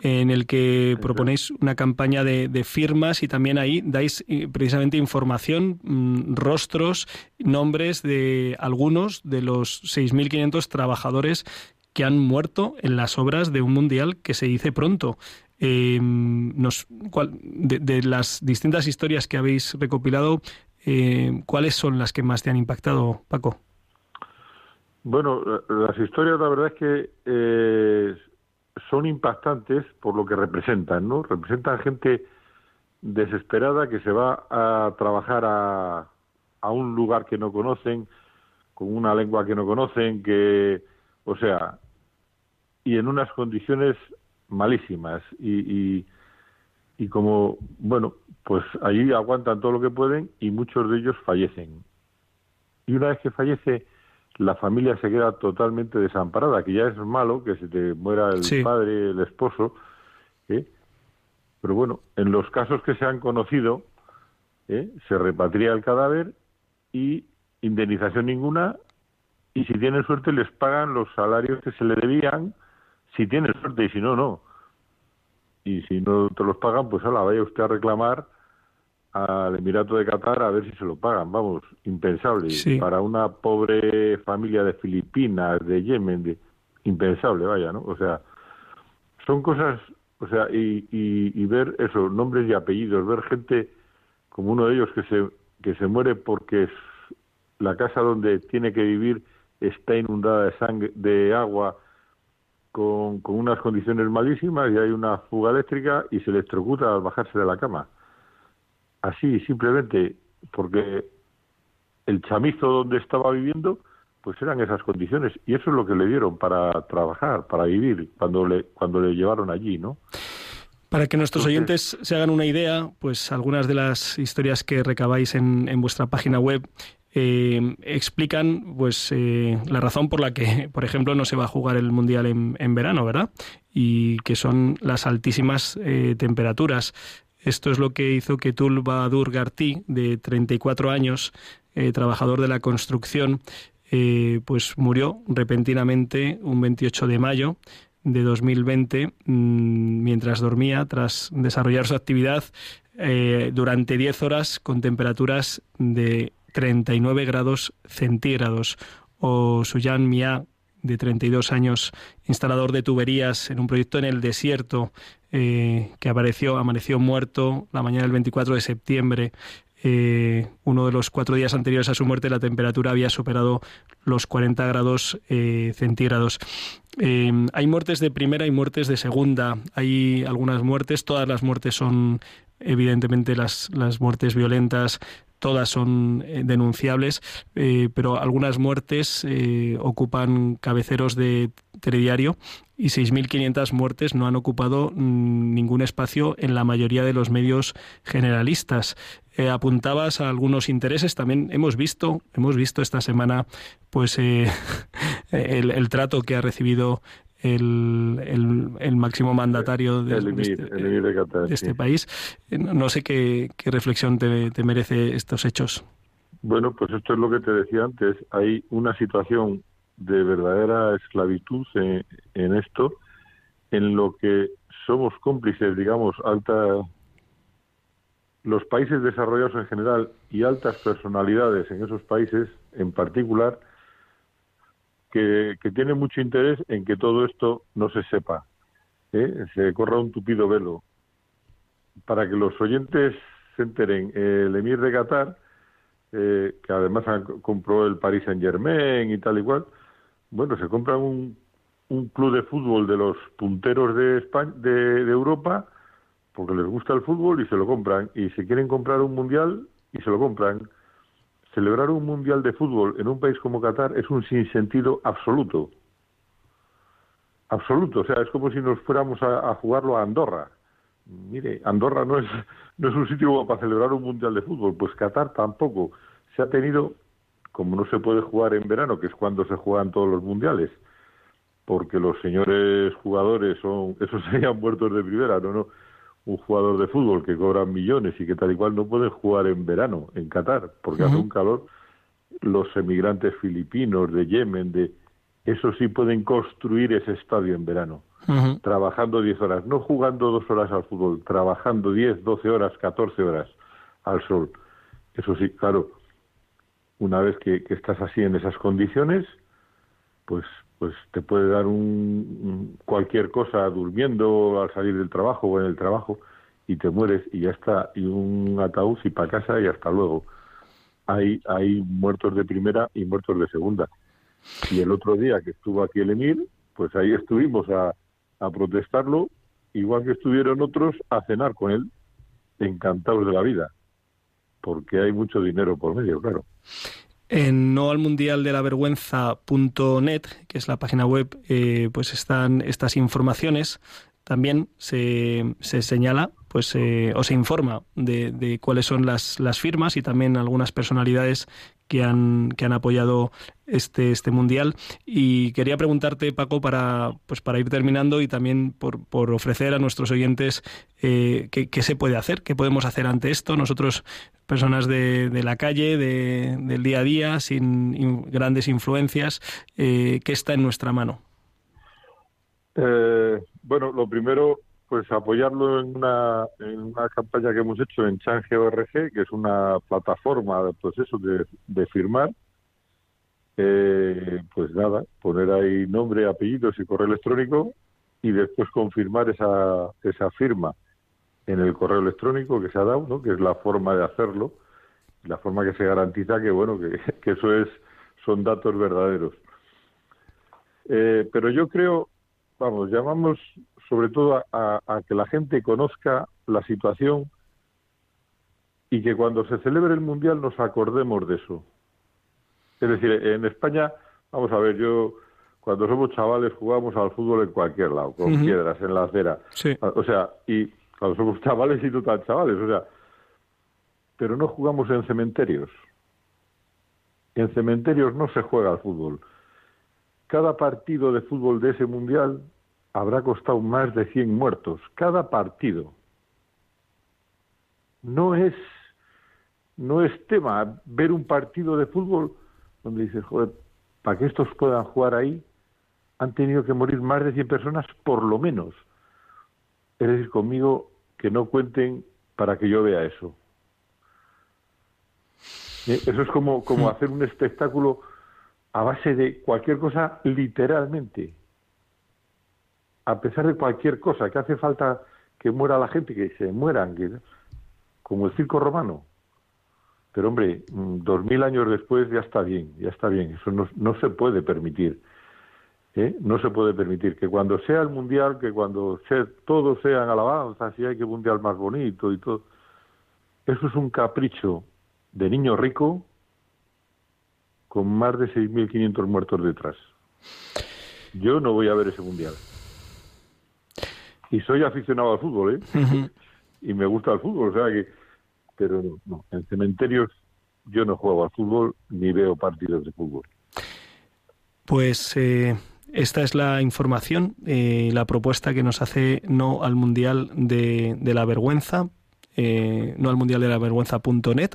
en el que proponéis una campaña de, firmas y también ahí dais eh, precisamente información, mm, rostros, nombres de algunos de los 6.500 trabajadores que han muerto en las obras de un mundial que se dice pronto. Eh, de, las distintas historias que habéis recopilado, eh, ¿cuáles son las que más te han impactado, Paco? Bueno, las historias la verdad es que son impactantes por lo que representan, ¿no? Representan gente desesperada que se va a trabajar a, a un lugar que no conocen, con una lengua que no conocen, que, o sea, y en unas condiciones malísimas y, y, y como, bueno, pues allí aguantan todo lo que pueden y muchos de ellos fallecen. Y una vez que fallece la familia se queda totalmente desamparada, que ya es malo que se te muera el padre, el esposo, ¿eh? pero bueno, en los casos que se han conocido, ¿eh? se repatria el cadáver y indemnización ninguna, y si tienen suerte les pagan los salarios que se le debían, si tienen suerte, y si no, no. Y si no te los pagan, pues ahora vaya usted a reclamar al Emirato de Qatar a ver si se lo pagan. Vamos, impensable. Para una pobre familia de Filipinas, de Yemen, impensable, vaya, ¿no? O sea, son cosas, o sea, y, y, ver eso, nombres y apellidos, ver gente como uno de ellos que se, que se muere porque la casa donde tiene que vivir está inundada de sangre, de agua, con, con unas condiciones malísimas y hay una fuga eléctrica y se electrocuta al bajarse de la cama así simplemente porque el chamizo donde estaba viviendo pues eran esas condiciones y eso es lo que le dieron para trabajar, para vivir cuando le cuando le llevaron allí, ¿no? Para que nuestros oyentes se hagan una idea, pues algunas de las historias que recabáis en, en vuestra página web eh, explican pues eh, la razón por la que, por ejemplo, no se va a jugar el mundial en, en verano, ¿verdad? Y que son las altísimas eh, temperaturas. Esto es lo que hizo que Tulba Gartí, de 34 años, trabajador de la construcción, pues murió repentinamente un 28 de mayo de 2020 mm, mientras dormía tras desarrollar su actividad durante 10 horas con temperaturas de 39 grados centígrados. O Suyan Mia, de 32 años, instalador de tuberías en un proyecto en el desierto, eh, que apareció, amaneció muerto la mañana del 24 de septiembre. Eh, uno de los cuatro días anteriores a su muerte la temperatura había superado los 40 grados eh, centígrados. hay muertes de primera y muertes de segunda. Hay algunas muertes, todas las muertes son evidentemente las, las muertes violentas todas son eh, denunciables, eh, pero algunas muertes eh, ocupan cabeceros de telediario y 6.500 muertes no han ocupado mm, ningún espacio en la mayoría de los medios generalistas. apuntabas a algunos intereses, también hemos visto, hemos visto esta semana pues el, el, trato que ha recibido el, el, máximo mandatario de, este, este, país. No sé qué, reflexión te, merece estos hechos. Bueno, pues esto es lo que te decía antes. Hay una situación de verdadera esclavitud en, esto, en lo que somos cómplices, digamos, alta los países desarrollados en general y altas personalidades en esos países en particular que, tiene mucho interés en que todo esto no se sepa, ¿eh? se corra un tupido velo. Para que los oyentes se enteren, el emir de Qatar, eh, que además compró el Paris Saint Germain y tal y cual, bueno, se compra un, un club de fútbol de los punteros de, de, de Europa porque les gusta el fútbol y se lo compran. Y si quieren comprar un mundial y se lo compran celebrar un mundial de fútbol en un país como Qatar es un sinsentido absoluto. Absoluto, o sea, es como si nos fuéramos a, jugarlo a Andorra. Mire, Andorra no es, no es un sitio para celebrar un mundial de fútbol, pues Qatar tampoco. Se ha tenido, como no se puede jugar en verano, que es cuando se juegan todos los mundiales, porque los señores jugadores son, esos serían muertos de primera, no, no un jugador de fútbol que cobra millones y que tal y cual no puede jugar en verano en Qatar porque hace un calor los emigrantes filipinos de Yemen de eso sí pueden construir ese estadio en verano. Trabajando 10 horas no jugando dos horas al fútbol trabajando 10 12 horas 14 horas al sol. Eso sí claro una vez que estás así en esas condiciones pues pues te puede dar un, cualquier cosa durmiendo al salir del trabajo o en el trabajo y te mueres y ya está y un ataúd y para casa y hasta luego. Hay hay muertos de primera y muertos de segunda. Y el otro día que estuvo aquí el emir pues ahí estuvimos a, a protestarlo igual que estuvieron otros a cenar con él encantados de la vida porque hay mucho dinero por medio claro en noalmundialdelavergüenza.net, que es la página web, eh, pues están estas informaciones. También se, se señala pues eh, o se informa de, de, cuáles son las, las firmas y también algunas personalidades que han, que han apoyado este, este mundial. Y quería preguntarte, Paco, para, pues para ir terminando y también por, por ofrecer a nuestros oyentes eh, qué, se puede hacer, qué podemos hacer ante esto. Nosotros, personas de, de la calle, de, del día a día, sin grandes influencias, eh, ¿qué está en nuestra mano? Eh, bueno, lo primero, pues apoyarlo en una, en una campaña que hemos hecho en Change.org, que es una plataforma de proceso de, de firmar. Eh, pues nada, poner ahí nombre, apellidos y correo electrónico y después confirmar esa, esa firma en el correo electrónico que se ha dado, ¿no? que es la forma de hacerlo, la forma que se garantiza que bueno que, eso es son datos verdaderos. Eh, pero yo creo, vamos, llamamos sobre todo a, que la gente conozca la situación y que cuando se celebre el Mundial nos acordemos de eso. Es decir, en España, vamos a ver, yo cuando somos chavales jugamos al fútbol en cualquier lado, con piedras, en la acera. O sea, y cuando somos chavales y no tan chavales, o sea, pero no jugamos en cementerios. En cementerios no se juega al fútbol. Cada partido de fútbol de ese mundial habrá costado más de 100 muertos cada partido. No es no es tema ver un partido de fútbol donde dices, joder, para que estos puedan jugar ahí, han tenido que morir más de 100 personas por lo menos. Es decir, conmigo, que no cuenten para que yo vea eso. Eh, eso es como, como hmm. hacer un espectáculo a base de cualquier cosa, literalmente. A pesar de cualquier cosa, que hace falta que muera la gente, que se mueran, que, como el circo romano. Pero hombre, mm, dos mil años después ya está bien, ya está bien. Eso no, no se puede permitir. ¿eh? No se puede permitir que cuando sea el mundial, que cuando sea, todos sean alabanzas y hay que mundial más bonito y todo. Eso es un capricho de niño rico con más de 6.500 muertos detrás. Yo no voy a ver ese mundial. Y soy aficionado al fútbol, ¿eh? Y me gusta el fútbol, o sea que... Pero no, en cementerios yo no juego al fútbol ni veo partidos de fútbol. Pues eh, esta es la información, eh, la propuesta que nos hace no al Mundial de, la Vergüenza, eh, no al Mundial de la Vergüenza.net,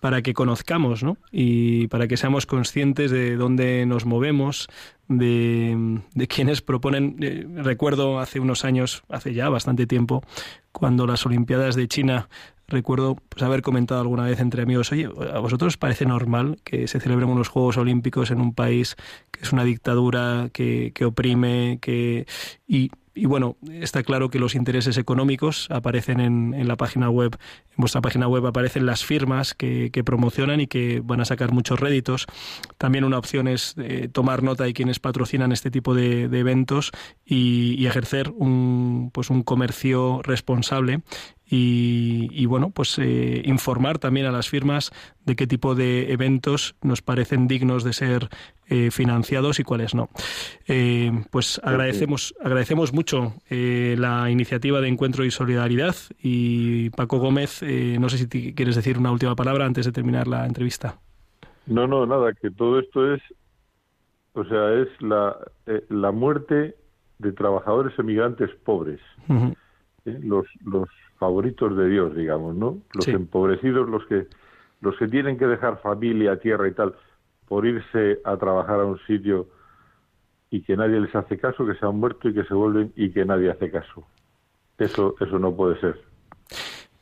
para que conozcamos ¿no? y para que seamos conscientes de dónde nos movemos, de, de quienes proponen. Eh, recuerdo hace unos años, hace ya bastante tiempo, cuando las Olimpiadas de China recuerdo pues, haber comentado alguna vez entre amigos, oye, ¿a vosotros os parece normal que se celebren unos Juegos Olímpicos en un país que es una dictadura, que, que oprime, que... Y, bueno, está claro que los intereses económicos aparecen en, la página web, en vuestra página web aparecen las firmas que, que promocionan y que van a sacar muchos réditos. También una opción es eh, tomar nota de quienes patrocinan este tipo de, de eventos y, y, ejercer un, pues un comercio responsable y, bueno, pues eh, informar también a las firmas de qué tipo de eventos nos parecen dignos de ser eh, financiados y cuáles no. Eh, pues agradecemos, agradecemos mucho la iniciativa de Encuentro y Solidaridad y Paco Gómez, no sé si quieres decir una última palabra antes de terminar la entrevista. No, no, nada, que todo esto es, o sea, es la, la muerte de trabajadores emigrantes pobres. los, los favoritos de Dios, digamos, ¿no? Los empobrecidos, los que los que tienen que dejar familia, tierra y tal por irse a trabajar a un sitio y que nadie les hace caso, que se han muerto y que se vuelven y que nadie hace caso. Eso eso no puede ser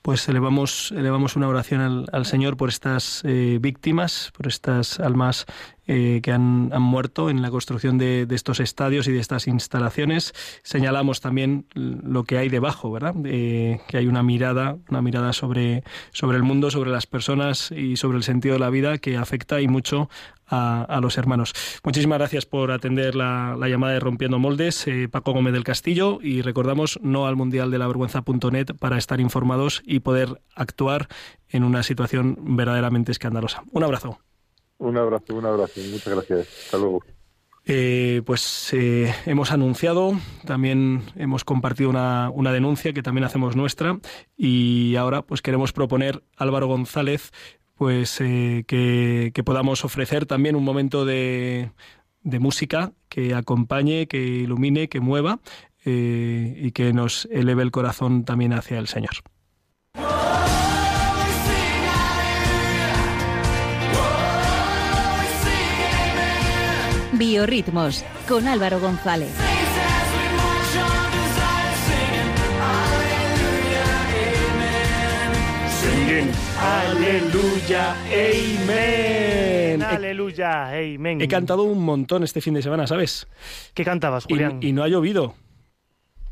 pues elevamos, elevamos una oración al, Señor por estas eh, víctimas, por estas almas eh, que han, muerto en la construcción de, de, estos estadios y de estas instalaciones. Señalamos también lo que hay debajo, ¿verdad? Eh, que hay una mirada, una mirada sobre, sobre el mundo, sobre las personas y sobre el sentido de la vida que afecta y mucho a, los hermanos. Muchísimas gracias por atender la, llamada de Rompiendo Moldes, eh, Paco Gómez del Castillo, y recordamos no al mundial de la vergüenza.net para estar informados y poder actuar en una situación verdaderamente escandalosa. Un abrazo. Un abrazo, un abrazo. Muchas gracias. Hasta luego. Eh, pues eh, hemos anunciado, también hemos compartido una, una, denuncia que también hacemos nuestra y ahora pues queremos proponer Álvaro González pues eh, que, podamos ofrecer también un momento de, de, música que acompañe, que ilumine, que mueva eh, y que nos eleve el corazón también hacia el Señor. Biorritmos con Álvaro González. Aleluya, amén. Aleluya, amén. He cantado un montón este fin de semana, ¿sabes? ¿Qué cantabas, Julián? y no ha llovido.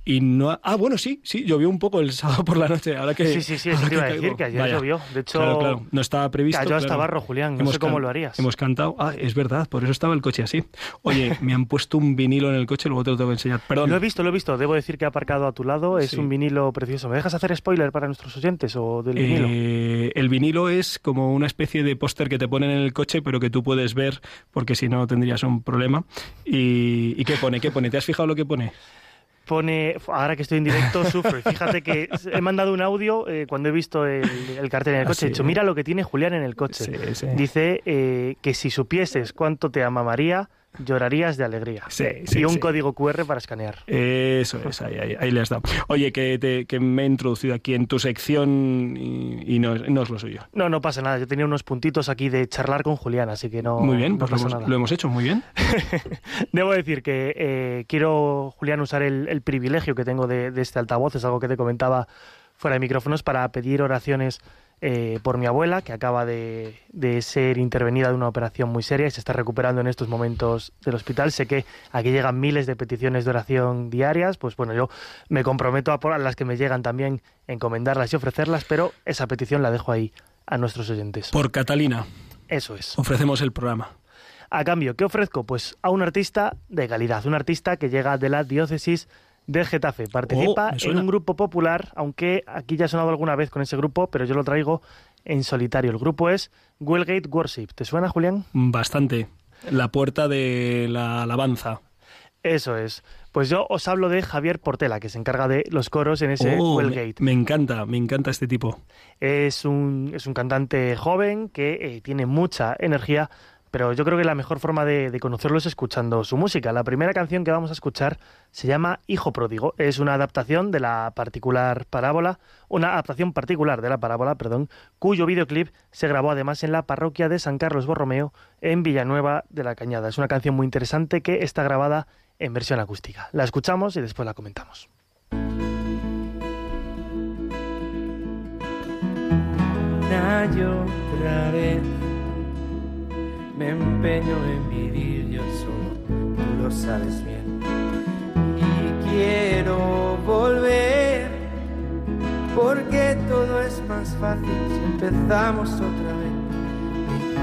Y no ah, bueno, sí, sí, llovió un poco el sábado por la noche. Ahora que, sí, sí, sí, eso te iba a decir, que ayer llovió. De hecho, claro, claro, no estaba previsto. Cayó hasta barro, Julián, no sé cómo lo harías. Hemos cantado, ah, es verdad, por eso estaba el coche así. Oye, me han puesto un vinilo en el coche, luego te lo tengo que enseñar. Perdón. Lo he visto, lo he visto. Debo decir que ha aparcado a tu lado, es un vinilo precioso. ¿Me dejas hacer spoiler para nuestros oyentes o del vinilo? Eh, el vinilo es como una especie de póster que te ponen en el coche, pero que tú puedes ver, porque si no tendrías un problema. ¿Y, y qué pone? ¿Qué pone? ¿Te has fijado lo que pone? Pone, ahora que estoy en directo, sufre. Fíjate que he mandado un audio eh, cuando he visto el, cartel en el coche. He dicho, mira lo que tiene Julián en el coche. Dice eh, que si supieses cuánto te ama María, llorarías de alegría. Sí, sí, y un sí. código QR para escanear. Eso es, ahí, ahí, ahí le has dado. Oye, que, te- que me he introducido aquí en tu sección y, y no, no es lo suyo. No, no pasa nada. Yo tenía unos puntitos aquí de charlar con Julián, así que no, muy bien, no pues lo hemos, nada. lo hemos hecho muy bien. Debo decir que eh, quiero, Julián, usar el, el privilegio que tengo de, de este altavoz, es algo que te comentaba fuera de micrófonos, para pedir oraciones eh, por mi abuela, que acaba de, de ser intervenida de una operación muy seria y se está recuperando en estos momentos del hospital. Sé que aquí llegan miles de peticiones de oración diarias, pues bueno, yo me comprometo a por las que me llegan también encomendarlas y ofrecerlas, pero esa petición la dejo ahí a nuestros oyentes. Por Catalina Eso es. ofrecemos el programa. A cambio, ¿qué ofrezco? Pues a un artista de calidad, un artista que llega de la diócesis de Getafe. Participa Oh, en un grupo popular, aunque aquí ya ha sonado alguna vez con ese grupo, pero yo lo traigo en solitario. El grupo es Wellgate Worship. ¿Te suena, Julián? Bastante. La puerta de la alabanza. Eso es. Pues yo os hablo de Javier Portela, que se encarga de los coros en ese Oh, me, Wellgate. me encanta, me encanta este tipo. Es un, es un cantante joven que eh, tiene mucha energía, pero yo creo que la mejor forma de, de conocerlo es escuchando su música. La primera canción que vamos a escuchar se llama Hijo Pródigo. Es una adaptación de la particular parábola, una adaptación particular de la parábola, perdón, cuyo videoclip se grabó además en la parroquia de San Carlos Borromeo en Villanueva de la Cañada. Es una canción muy interesante que está grabada en versión acústica. La escuchamos y después la comentamos. Me empeño en vivir yo solo, tú lo sabes bien. Y quiero volver, porque todo es más fácil si empezamos otra vez. Mi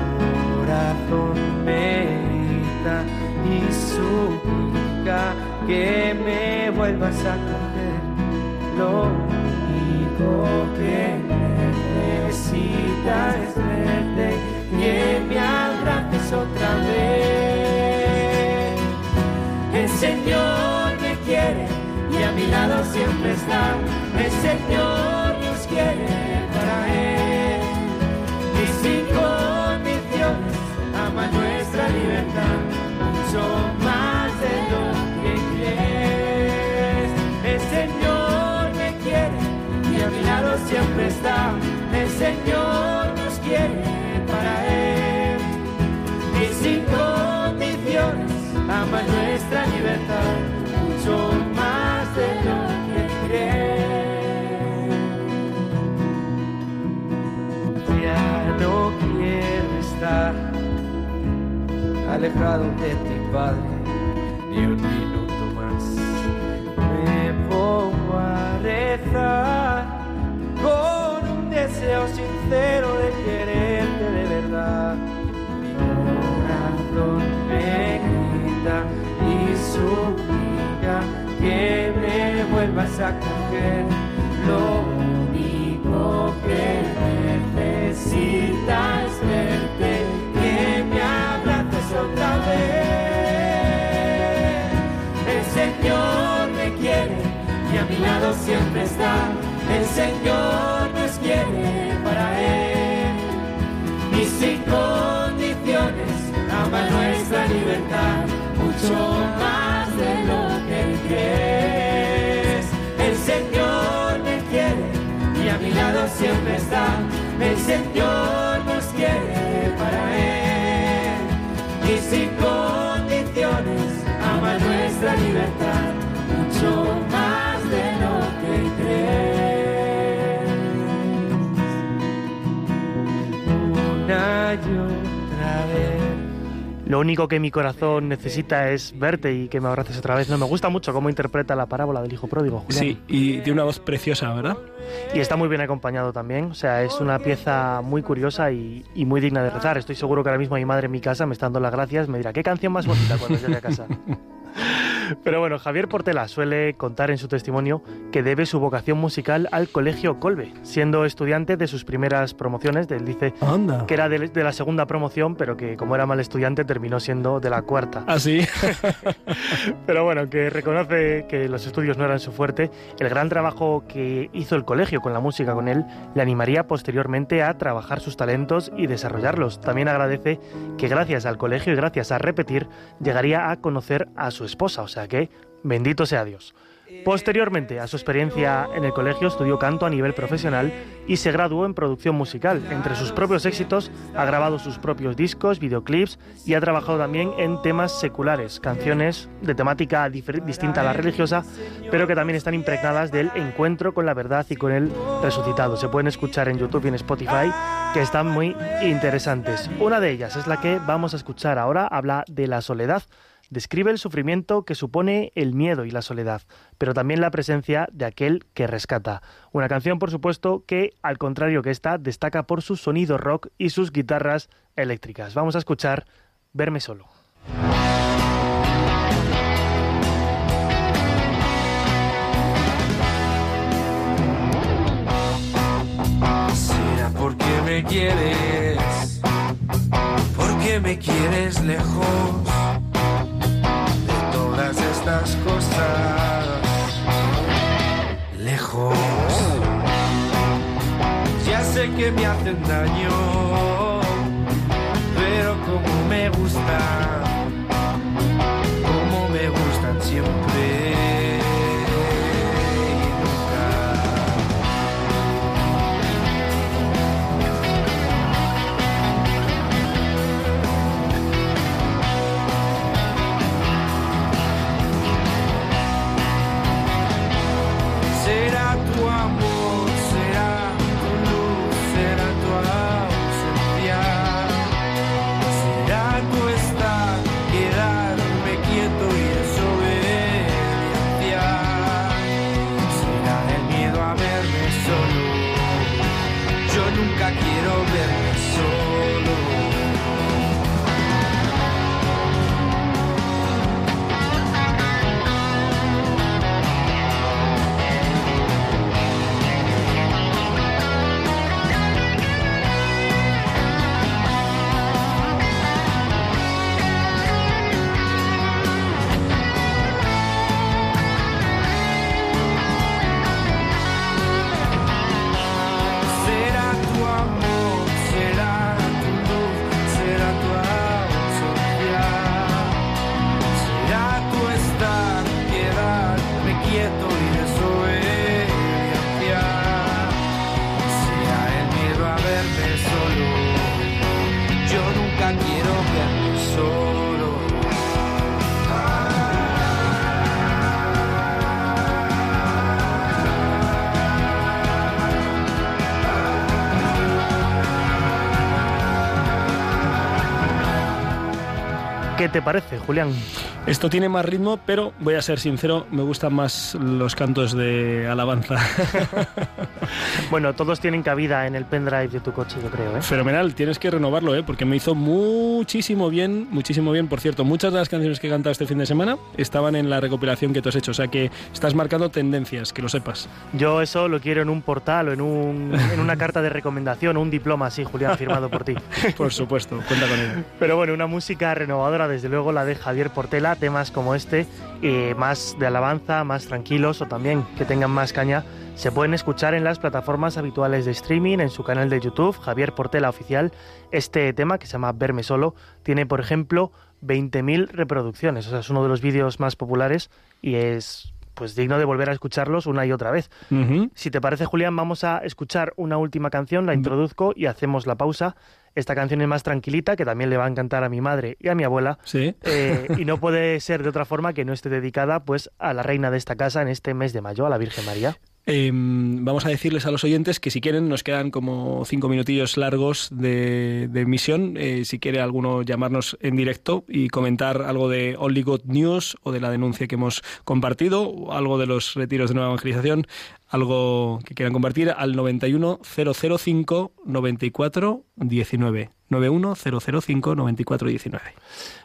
corazón me y suplica que me vuelvas a coger. Lo único que necesitas es verte, me abraces otra vez. El Señor me quiere y a mi lado siempre está. El Señor nos quiere para Él y sin condiciones ama nuestra libertad mucho más de lo que crees. El Señor me quiere y a mi lado siempre está. El Señor nos quiere condiciones ama nuestra libertad mucho más de lo que crees. Ya no quiero estar alejado de ti, Padre, ni un minuto más. Me pongo a rezar con un deseo sincero de quererte de verdad. Me grita y suplica que me vuelvas a coger. Lo único que necesitas es verte, que me abraces otra vez. El Señor me quiere y a mi lado siempre está. El Señor Lo único que mi corazón necesita es verte y que me abraces otra vez. No me gusta mucho cómo interpreta la parábola del hijo pródigo, Julián. Sí, y tiene una voz preciosa, ¿verdad? Y está muy bien acompañado también. O sea, es una pieza muy curiosa y, y muy digna de rezar. Estoy seguro que ahora mismo mi madre en mi casa me está dando las gracias. Me dirá, ¿qué canción más bonita cuando llegue a casa? Pero bueno, Javier Portela suele contar en su testimonio que debe su vocación musical al Colegio Colbe, siendo estudiante de sus primeras promociones, del dice que era de, la segunda promoción, pero que como era mal estudiante terminó siendo de la cuarta. ¿Ah, sí? pero bueno, que reconoce que los estudios no eran su fuerte, el gran trabajo que hizo el colegio con la música con él le animaría posteriormente a trabajar sus talentos y desarrollarlos. También agradece que gracias al colegio y gracias a repetir llegaría a conocer a su esposa, o sea que bendito sea Dios. Posteriormente a su experiencia en el colegio estudió canto a nivel profesional y se graduó en producción musical. Entre sus propios éxitos ha grabado sus propios discos, videoclips y ha trabajado también en temas seculares, canciones de temática distinta a la religiosa, pero que también están impregnadas del encuentro con la verdad y con el resucitado. Se pueden escuchar en YouTube y en Spotify que están muy interesantes. Una de ellas es la que vamos a escuchar ahora, habla de la soledad describe el sufrimiento que supone el miedo y la soledad, pero también la presencia de aquel que rescata. Una canción, por supuesto, que, al contrario que esta, destaca por su sonido rock y sus guitarras eléctricas. Vamos a escuchar Verme solo. Será porque me quieres, porque me quieres lejos cosas lejos. Ya sé que me hacen daño, pero como me gusta, ¿Qué te parece, Julián? Esto tiene más ritmo, pero voy a ser sincero, me gustan más los cantos de alabanza. bueno, todos tienen cabida en el pendrive de tu coche, yo creo. ¿eh? Fenomenal, tienes que renovarlo, ¿eh? porque me hizo muchísimo bien, muchísimo bien. Por cierto, muchas de las canciones que he cantado este fin de semana estaban en la recopilación que tú has hecho, o sea que estás marcando tendencias, que lo sepas. Yo eso lo quiero en un portal o en, un, en una carta de recomendación o un diploma así, Julián, firmado por ti. por supuesto, cuenta con ello. Pero bueno, una música renovadora de desde luego la de Javier Portela, temas como este, eh, más de alabanza, más tranquilos o también que tengan más caña, se pueden escuchar en las plataformas habituales de streaming, en su canal de YouTube, Javier Portela Oficial. Este tema, que se llama Verme Solo, tiene, por ejemplo, 20.000 reproducciones, o sea, es uno de los vídeos más populares y es pues digno de volver a escucharlos una y otra vez. Si te parece, Julián, vamos a escuchar una última canción, la introduzco y hacemos la pausa esta canción es más tranquilita, que también le va a encantar a mi madre y a mi abuela. Sí. Eh, y no puede ser de otra forma que no esté dedicada pues a la reina de esta casa en este mes de mayo, a la Virgen María. Em, vamos a decirles a los oyentes que si quieren nos quedan como cinco minutillos largos de, emisión. Eh, si quiere alguno llamarnos en directo y comentar algo de Only God News o de la denuncia que hemos compartido, algo de los retiros de nueva evangelización, algo que quieran compartir al 91 005 94 19. 91 005 94 19.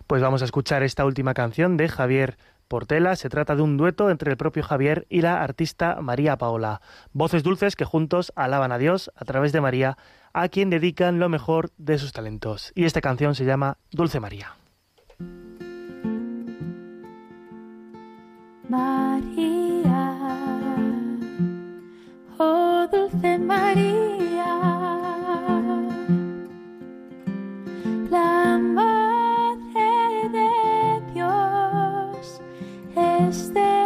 Pues vamos a escuchar esta última canción de Javier Portela. Se trata de un dueto entre el propio Javier y la artista María Paola. Voces dulces que juntos alaban a Dios a través de María, a quien dedican lo mejor de sus talentos. Y esta canción se llama Dulce María. María, oh dulce María, Stay.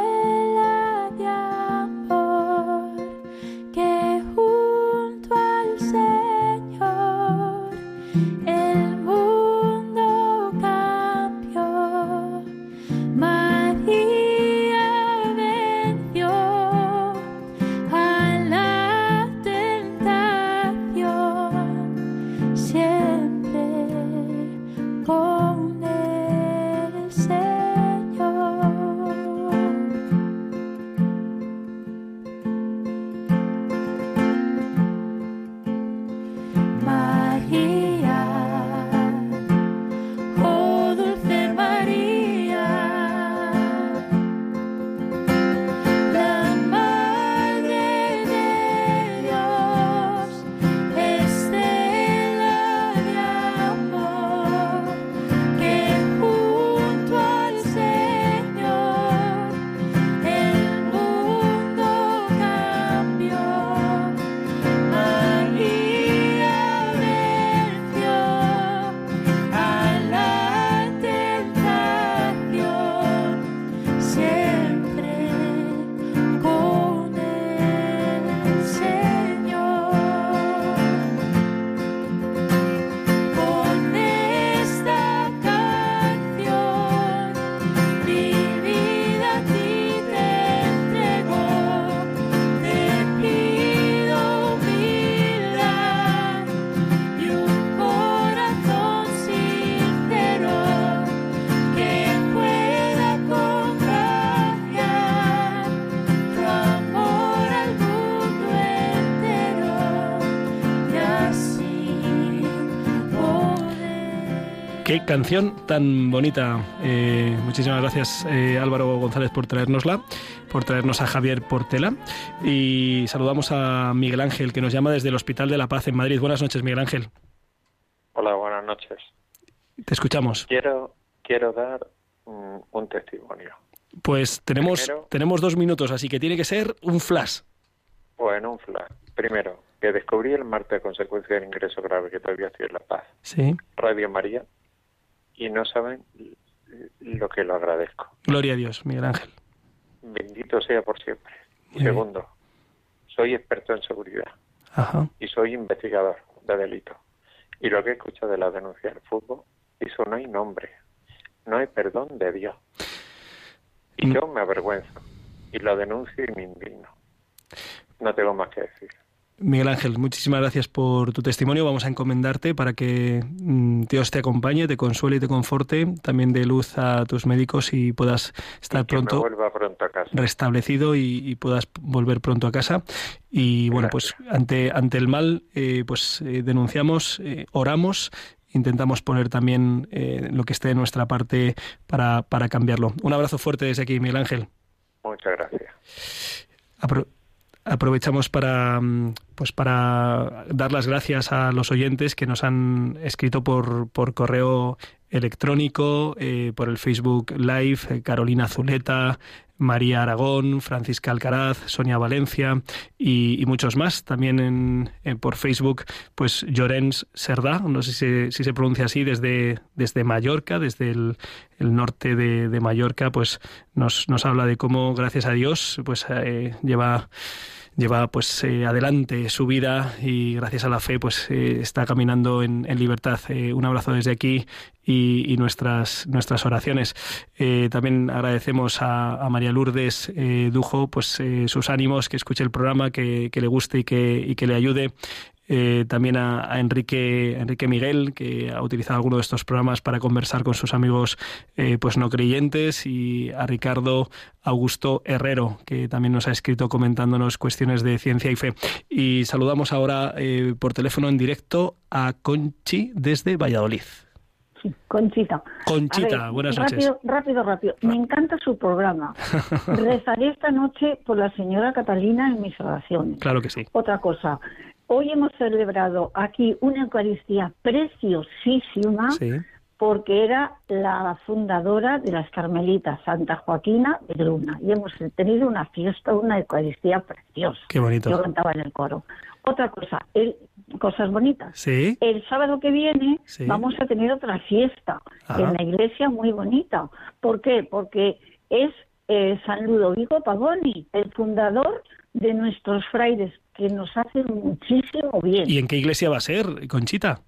Canción tan bonita. Eh, muchísimas gracias eh, Álvaro González por traérnosla, por traernos a Javier Portela. Y saludamos a Miguel Ángel, que nos llama desde el Hospital de la Paz en Madrid. Buenas noches, Miguel Ángel. Hola, buenas noches. Te escuchamos. Quiero, quiero dar mm, un testimonio. Pues tenemos, Primero- tenemos dos minutos, así que tiene que ser un flash. Bueno, un flash. Primero, que descubrí el martes a consecuencia del ingreso grave que todavía estoy en La Paz. Sí. Radio María. Y no saben lo que lo agradezco. Gloria a Dios, Miguel Ángel. Bendito sea por siempre. Y segundo, soy experto en seguridad Ajá. y soy investigador de delitos. Y lo que he escuchado de la denuncia del fútbol, eso no hay nombre, no hay perdón de Dios. Y Mm. yo me avergüenzo y lo denuncio y me indigno. No tengo más que decir. Miguel Ángel, muchísimas gracias por tu testimonio. Vamos a encomendarte para que mm, Dios te acompañe, te consuele y te conforte. También dé luz a tus médicos y puedas estar pronto a casa. restablecido y, y puedas volver pronto a casa. Y bueno, pues ante, ante el mal, eh, pues eh, denunciamos, eh, oramos, intentamos poner también eh, lo que esté de nuestra parte para, para cambiarlo. Un abrazo fuerte desde aquí, Miguel Ángel. Muchas gracias. Apro- aprovechamos para mm, pues para dar las gracias a los oyentes que nos han escrito por, por correo electrónico, eh, por el Facebook Live, eh, Carolina Zuleta, María Aragón, Francisca Alcaraz, Sonia Valencia y, muchos más. También en, por Facebook, pues Llorens Serdá, no sé si se, pronuncia así, desde, desde Mallorca, desde el, norte de, de Mallorca, pues nos, nos habla de cómo, gracias a Dios, pues eh, lleva lleva pues eh, adelante su vida y gracias a la fe pues eh, está caminando en, libertad. Eh, un abrazo desde aquí y, nuestras nuestras oraciones. También agradecemos a, a María Lourdes Dujo pues sus ánimos, que escuche el programa, que, que le guste y que, y que le ayude. Eh, también a, a Enrique, Enrique Miguel, que ha utilizado alguno de estos programas para conversar con sus amigos eh, pues no creyentes, y a Ricardo Augusto Herrero, que también nos ha escrito comentándonos cuestiones de ciencia y fe. Y saludamos ahora eh, por teléfono en directo a Conchi desde Valladolid. sí, Conchita. Conchita, buenas noches. Rápido, rápido, rápido. Me encanta su programa. Rezaré esta noche por la señora Catalina en mis oraciones. Claro que sí. Otra cosa. Hoy hemos celebrado aquí una Eucaristía preciosísima Sí. porque era la fundadora de las Carmelitas, Santa Joaquina de Luna. Y hemos tenido una fiesta, una Eucaristía preciosa. Qué bonito. Yo cantaba en el coro. Otra cosa, el- cosas bonitas. Sí. El sábado que viene Sí. vamos a tener otra fiesta Ajá. en la iglesia muy bonita. ¿Por qué? Porque es eh, San Ludovico Pagoni, el fundador de nuestros frailes, que nos hace muchísimo bien. ¿Y en qué iglesia va a ser, Conchita?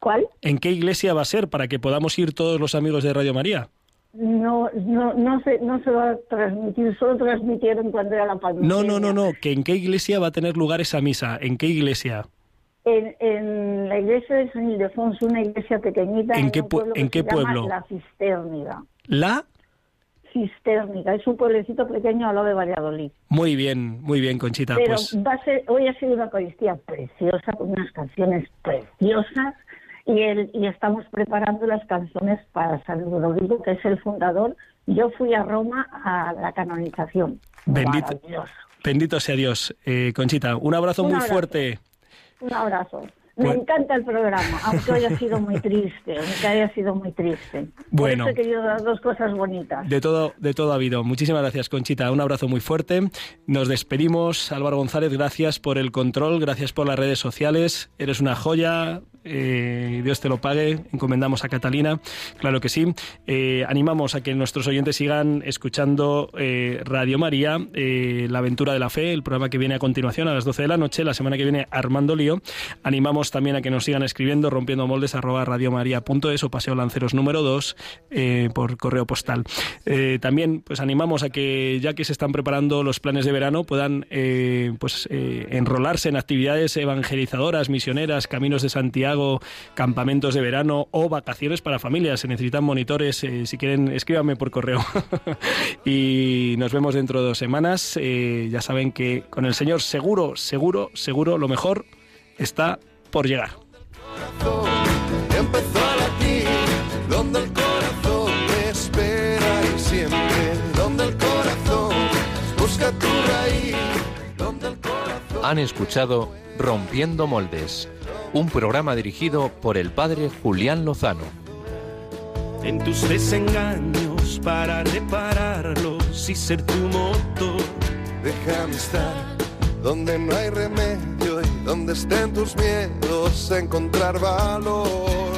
¿Cuál? ¿En qué iglesia va a ser para que podamos ir todos los amigos de Radio María? No, no, no se, no se va a transmitir, solo transmitieron cuando era la pandemia. No, no, no, no, que en qué iglesia va a tener lugar esa misa, ¿en qué iglesia? En, en la iglesia de San Ildefonso, una iglesia pequeñita. ¿En qué un pueblo que en qué se llama pueblo? La Cistérnida. La Cistérnica, es un pueblecito pequeño al lado de Valladolid. Muy bien, muy bien, Conchita. Pero Pues va a ser, hoy ha sido una Eucaristía preciosa, con unas canciones preciosas, y, el, y estamos preparando las canciones para San Ludovico, que es el fundador. Yo fui a Roma a la canonización. bendito, bendito sea Dios. Eh, Conchita, un abrazo Un muy abrazo. fuerte. Un abrazo. Me Bueno. encanta el programa, aunque haya sido muy triste, aunque haya sido muy triste. Bueno. Por eso he querido dar dos cosas bonitas. De todo, de todo ha habido. Muchísimas gracias, Conchita. Un abrazo muy fuerte. Nos despedimos. Álvaro González, gracias por el control, gracias por las redes sociales. Eres una joya. Eh, Dios te lo pague. Encomendamos a Catalina. Claro que sí. Eh, animamos a que nuestros oyentes sigan escuchando eh, Radio María, La Aventura de la Fe, el programa que viene a continuación a las 12 de la noche. La semana que viene, Armando Lío. Animamos también a que nos sigan escribiendo rompiendo moldes arroba radiomaria.es o Paseo Lanceros número 2 eh, por correo postal. También pues animamos a que ya que se están preparando los planes de verano puedan pues enrolarse en actividades evangelizadoras, misioneras, caminos de Santiago, campamentos de verano o vacaciones para familias. Se necesitan monitores. eh, si quieren, escríbanme por correo. y nos vemos dentro de dos semanas. Eh, ya saben que con el Señor seguro, seguro, seguro lo mejor está por llegar. empezó a latir, donde el corazón te espera y siempre, donde el corazón busca tu raíz, donde el corazón... Han escuchado Rompiendo Moldes, un programa dirigido por el padre Julián Lozano. en tus desengaños para repararlos y ser tu motor. Déjame estar donde no hay remedio y donde estén tus miedos, encontrar valor.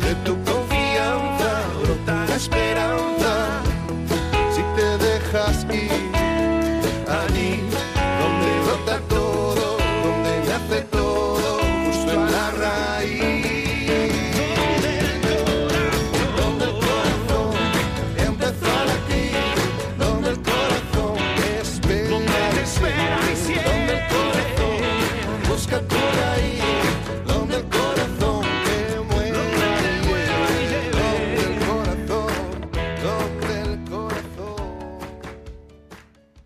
De tu confianza brota la esperanza. Si te dejas ir,